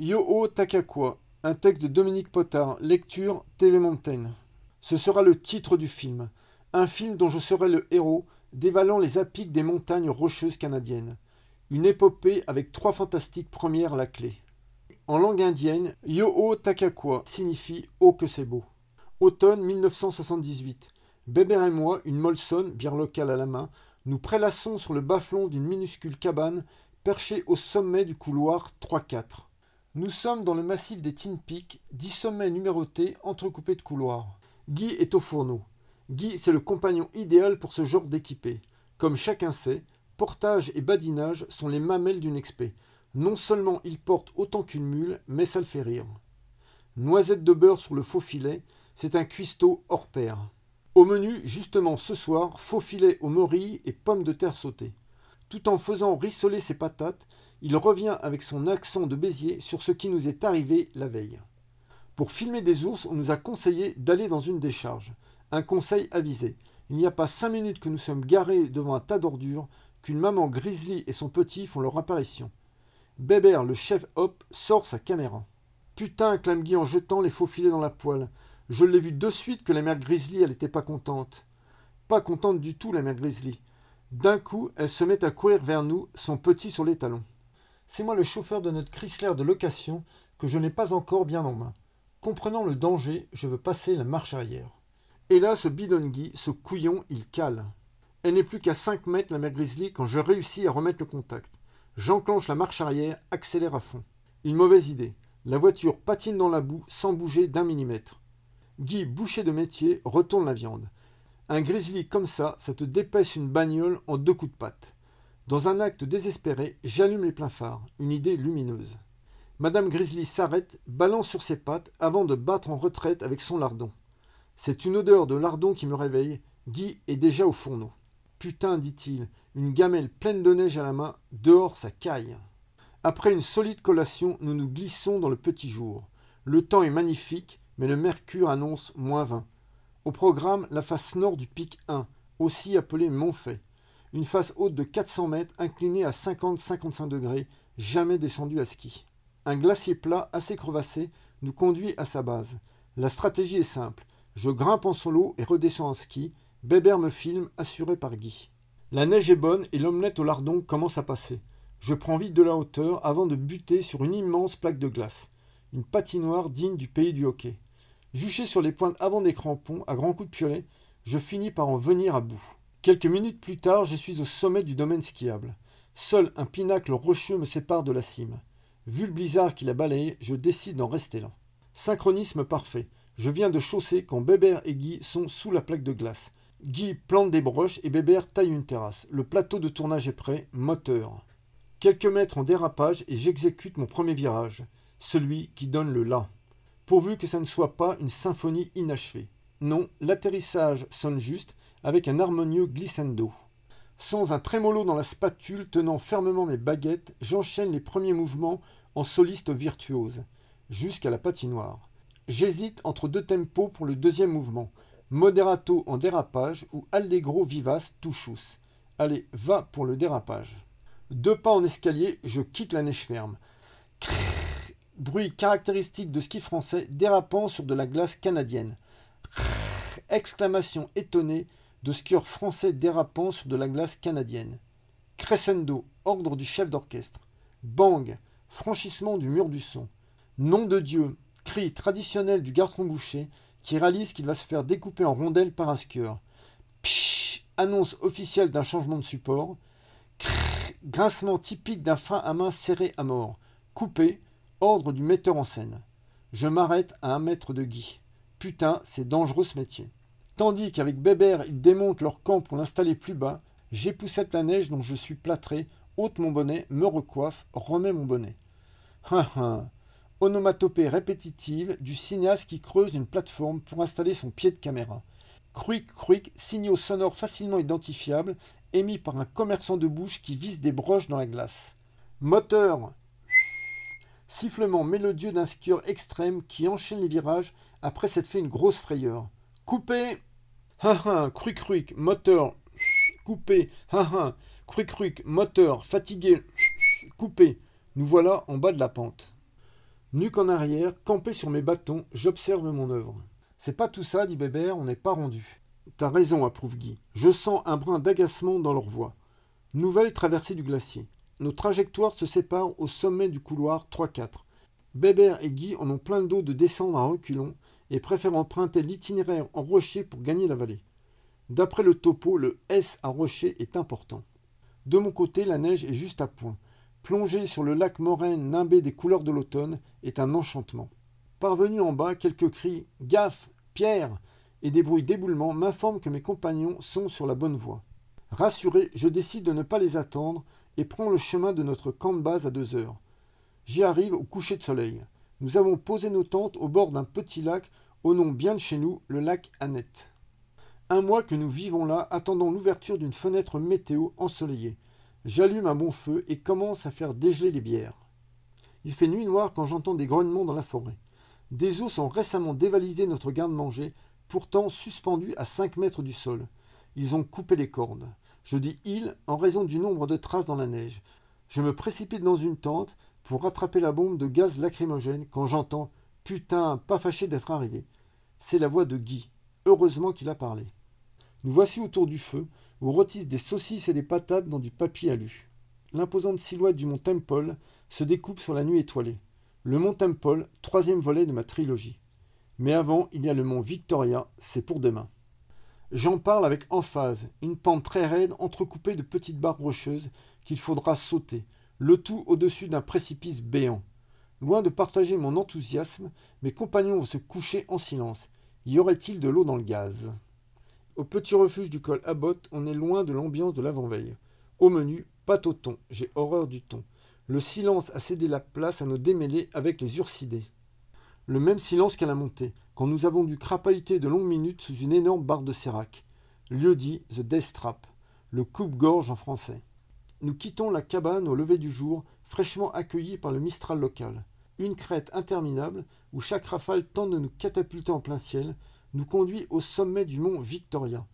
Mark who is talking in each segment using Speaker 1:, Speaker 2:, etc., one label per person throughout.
Speaker 1: Yo-O Takakwa, un texte de Dominique Potard, lecture TV Mountain. Ce sera le titre du film. Un film dont je serai le héros, dévalant les apics des montagnes rocheuses canadiennes. Une épopée avec trois fantastiques premières à la clé. En langue indienne, Yo-O Takakwa signifie Oh que c'est beau. Automne 1978. Bébert et moi, une Molson, bière locale à la main, nous prélassons sur le bas-flanc d'une minuscule cabane perchée au sommet du couloir 3-4. Nous sommes dans le massif des Tin Peaks, dix sommets numérotés entrecoupés de couloirs. Guy est au fourneau. Guy, c'est le compagnon idéal pour ce genre d'équipé. Comme chacun sait, portage et badinage sont les mamelles d'une expé. Non seulement il porte autant qu'une mule, mais ça le fait rire. Noisette de beurre sur le faux filet, c'est un cuistot hors pair. Au menu, justement ce soir, faux filet aux morilles et pommes de terre sautées. Tout en faisant rissoler ses patates, il revient avec son accent de Béziers sur ce qui nous est arrivé la veille. Pour filmer des ours, on nous a conseillé d'aller dans une décharge. Un conseil avisé. Il n'y a pas cinq minutes que nous sommes garés devant un tas d'ordures qu'une maman grizzly et son petit font leur apparition. Bébert, le chef hop, sort sa caméra. Putain, clame Guy en jetant les faux filets dans la poêle. Je l'ai vu de suite que la mère Grizzly, elle n'était pas contente. Pas contente du tout, la mère Grizzly. D'un coup, elle se met à courir vers nous, son petit sur les talons. C'est moi le chauffeur de notre Chrysler de location que je n'ai pas encore bien en main. Comprenant le danger, je veux passer la marche arrière. Et là, ce bidongui, ce couillon, il cale. Elle n'est plus qu'à 5 mètres, la mère Grizzly, quand je réussis à remettre le contact. J'enclenche la marche arrière, accélère à fond. Une mauvaise idée. La voiture patine dans la boue sans bouger d'un millimètre. Guy, boucher de métier, retourne la viande. Un grizzly comme ça, ça te dépaisse une bagnole en deux coups de patte. Dans un acte désespéré, j'allume les pleins phares, une idée lumineuse. Madame Grizzly s'arrête, balance sur ses pattes avant de battre en retraite avec son lardon. C'est une odeur de lardon qui me réveille. Guy est déjà au fourneau. Putain, dit-il, une gamelle pleine de neige à la main, dehors ça caille. Après une solide collation, nous nous glissons dans le petit jour. Le temps est magnifique, mais le mercure annonce moins 20. Au programme, la face nord du pic 1, aussi appelé Montfait une face haute de 400 mètres inclinée à 50-55 degrés, jamais descendue à ski. Un glacier plat assez crevassé nous conduit à sa base. La stratégie est simple. Je grimpe en solo et redescends en ski. Bébert me filme, assuré par Guy. La neige est bonne et l'omelette au lardon commence à passer. Je prends vite de la hauteur avant de buter sur une immense plaque de glace. Une patinoire digne du pays du hockey. Juché sur les pointes avant des crampons, à grands coups de piolet, je finis par en venir à bout. Quelques minutes plus tard, je suis au sommet du domaine skiable. Seul un pinacle rocheux me sépare de la cime. Vu le blizzard qui l'a balayé, je décide d'en rester là. Synchronisme parfait. Je viens de chausser quand Bébert et Guy sont sous la plaque de glace. Guy plante des broches et Bébert taille une terrasse. Le plateau de tournage est prêt, moteur. Quelques mètres en dérapage et j'exécute mon premier virage, celui qui donne le là. Pourvu que ça ne soit pas une symphonie inachevée. Non, l'atterrissage sonne juste avec un harmonieux glissando. Sans un trémolo dans la spatule tenant fermement mes baguettes, j'enchaîne les premiers mouvements en soliste virtuose, jusqu'à la patinoire. J'hésite entre deux tempos pour le deuxième mouvement, moderato en dérapage ou allegro vivace touchous. Allez, va pour le dérapage. Deux pas en escalier, je quitte la neige ferme. Bruit caractéristique de ski français dérapant sur de la glace canadienne. exclamation étonnée de skieurs français dérapant sur de la glace canadienne. Crescendo, ordre du chef d'orchestre. Bang, franchissement du mur du son. Nom de Dieu, cri traditionnel du garçon boucher qui réalise qu'il va se faire découper en rondelles par un skieur. Psh, annonce officielle d'un changement de support. Crrr, grincement typique d'un frein à main serré à mort. Coupé, ordre du metteur en scène. Je m'arrête à un mètre de Guy. Putain, c'est dangereux ce métier. Tandis qu'avec Bébert, ils démontent leur camp pour l'installer plus bas, j'époussette la neige dont je suis plâtré, ôte mon bonnet, me recoiffe, remets mon bonnet. Hein, hein. Onomatopée répétitive du cinéaste qui creuse une plateforme pour installer son pied de caméra. Cruic, cruic, signaux sonores facilement identifiables, émis par un commerçant de bouche qui vise des broches dans la glace. Moteur Sifflement mélodieux d'un skieur extrême qui enchaîne les virages après s'être fait une grosse frayeur. Coupé Ha ha, cruic cruic, moteur, coupé. Ha ha, cruic cruic, moteur, fatigué, coupé. Nous voilà en bas de la pente. Nuque en arrière, campé sur mes bâtons, j'observe mon œuvre. C'est pas tout ça, dit Bébert, on n'est pas rendu. T'as raison, approuve Guy. Je sens un brin d'agacement dans leur voix. Nouvelle traversée du glacier. Nos trajectoires se séparent au sommet du couloir 3-4. Bébert et Guy en ont plein le dos de descendre à reculons et préfèrent emprunter l'itinéraire en rocher pour gagner la vallée. D'après le topo, le S à rocher est important. De mon côté, la neige est juste à point. Plonger sur le lac Moraine nimbé des couleurs de l'automne est un enchantement. Parvenu en bas, quelques cris Gaffe Pierre et des bruits d'éboulement m'informent que mes compagnons sont sur la bonne voie. Rassuré, je décide de ne pas les attendre et prends le chemin de notre camp de base à deux heures. J'y arrive au coucher de soleil. Nous avons posé nos tentes au bord d'un petit lac au nom bien de chez nous, le lac Annette. Un mois que nous vivons là, attendant l'ouverture d'une fenêtre météo ensoleillée. J'allume un bon feu et commence à faire dégeler les bières. Il fait nuit noire quand j'entends des grognements dans la forêt. Des os ont récemment dévalisé notre garde-manger, pourtant suspendu à cinq mètres du sol. Ils ont coupé les cordes. Je dis ils en raison du nombre de traces dans la neige. Je me précipite dans une tente pour rattraper la bombe de gaz lacrymogène quand j'entends Putain, pas fâché d'être arrivé. C'est la voix de Guy. Heureusement qu'il a parlé. Nous voici autour du feu, où rôtissent des saucisses et des patates dans du papier alu. L'imposante silhouette du mont Temple se découpe sur la nuit étoilée. Le mont Temple, troisième volet de ma trilogie. Mais avant, il y a le mont Victoria, c'est pour demain. J'en parle avec emphase, une pente très raide entrecoupée de petites barres rocheuses qu'il faudra sauter, le tout au-dessus d'un précipice béant. Loin de partager mon enthousiasme, mes compagnons vont se coucher en silence. Y aurait-il de l'eau dans le gaz? Au petit refuge du col Abbott, on est loin de l'ambiance de l'avant-veille. Au menu, pâte au thon. J'ai horreur du thon. Le silence a cédé la place à nos démêlés avec les. Le même silence qu'à la montée, quand nous avons dû crapahuter de longues minutes sous une énorme barre de sérac. Lieu dit The Death Trap, le coupe-gorge en français. Nous quittons la cabane au lever du jour, fraîchement accueillis par le Mistral local. Une crête interminable, où chaque rafale tente de nous catapulter en plein ciel, nous conduit au sommet du mont Victoria.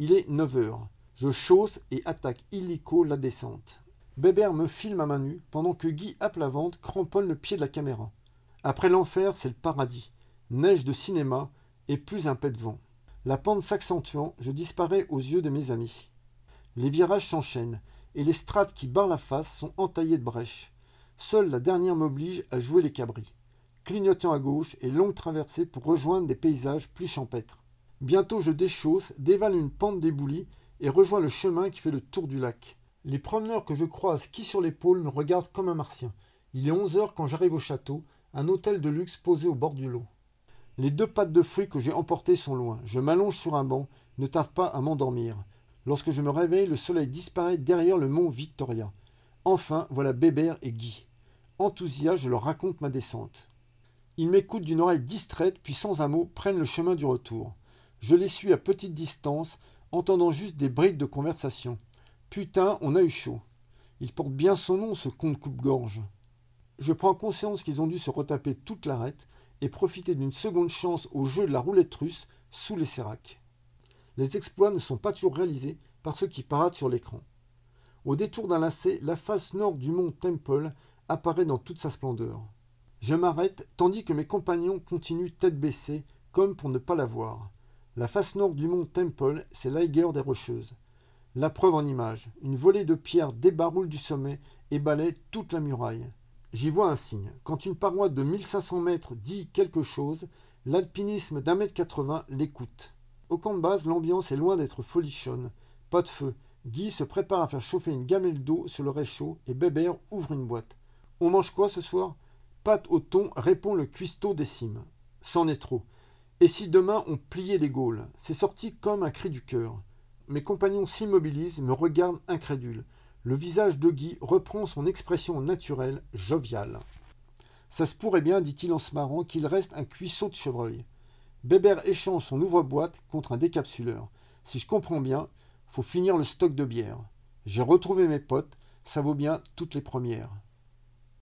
Speaker 1: Il est 9 heures. Je chausse et attaque illico la descente. Bébert me filme à main nue, pendant que Guy vente, cramponne le pied de la caméra. Après l'enfer, c'est le paradis. Neige de cinéma et plus un pet de vent. La pente s'accentuant, je disparais aux yeux de mes amis. Les virages s'enchaînent, et les strates qui barrent la face sont entaillées de brèches. Seule la dernière m'oblige à jouer les cabris. Clignotant à gauche et longue traversée pour rejoindre des paysages plus champêtres. Bientôt je déchausse, dévale une pente d'éboulis et rejoins le chemin qui fait le tour du lac. Les promeneurs que je croise qui sur l'épaule me regardent comme un martien. Il est onze heures quand j'arrive au château, un hôtel de luxe posé au bord du lot. Les deux pattes de fruits que j'ai emportées sont loin. Je m'allonge sur un banc, ne tarde pas à m'endormir. Lorsque je me réveille, le soleil disparaît derrière le mont Victoria. Enfin, voilà Bébert et Guy. Enthousiaste, je leur raconte ma descente. Ils m'écoutent d'une oreille distraite, puis sans un mot prennent le chemin du retour. Je les suis à petite distance, entendant juste des briques de conversation. Putain, on a eu chaud. Il porte bien son nom, ce con de coupe-gorge. Je prends conscience qu'ils ont dû se retaper toute l'arête et profiter d'une seconde chance au jeu de la roulette russe sous les séracs. Les exploits ne sont pas toujours réalisés par ceux qui paradent sur l'écran. Au détour d'un lacet, la face nord du mont Temple apparaît dans toute sa splendeur. Je m'arrête tandis que mes compagnons continuent tête baissée, comme pour ne pas la voir. La face nord du mont Temple, c'est l'Aiger des Rocheuses. La preuve en image, une volée de pierres débaroule du sommet et balaie toute la muraille. J'y vois un signe. Quand une paroi de 1500 mètres dit quelque chose, l'alpinisme d'un mètre quatre-vingts l'écoute. Au camp de base, l'ambiance est loin d'être folichonne. Pas de feu. Guy se prépare à faire chauffer une gamelle d'eau sur le réchaud et Bébert ouvre une boîte. On mange quoi ce soir? Pâte au thon, répond le cuistot des cimes. C'en est trop. Et si demain on pliait les Gaules? C'est sorti comme un cri du cœur. Mes compagnons s'immobilisent, me regardent incrédules. Le visage de Guy reprend son expression naturelle, joviale. Ça se pourrait bien, dit-il en se marrant, qu'il reste un cuisseau de chevreuil. Bébert échange son ouvre-boîte contre un décapsuleur. Si je comprends bien, faut finir le stock de bière. J'ai retrouvé mes potes, ça vaut bien toutes les premières.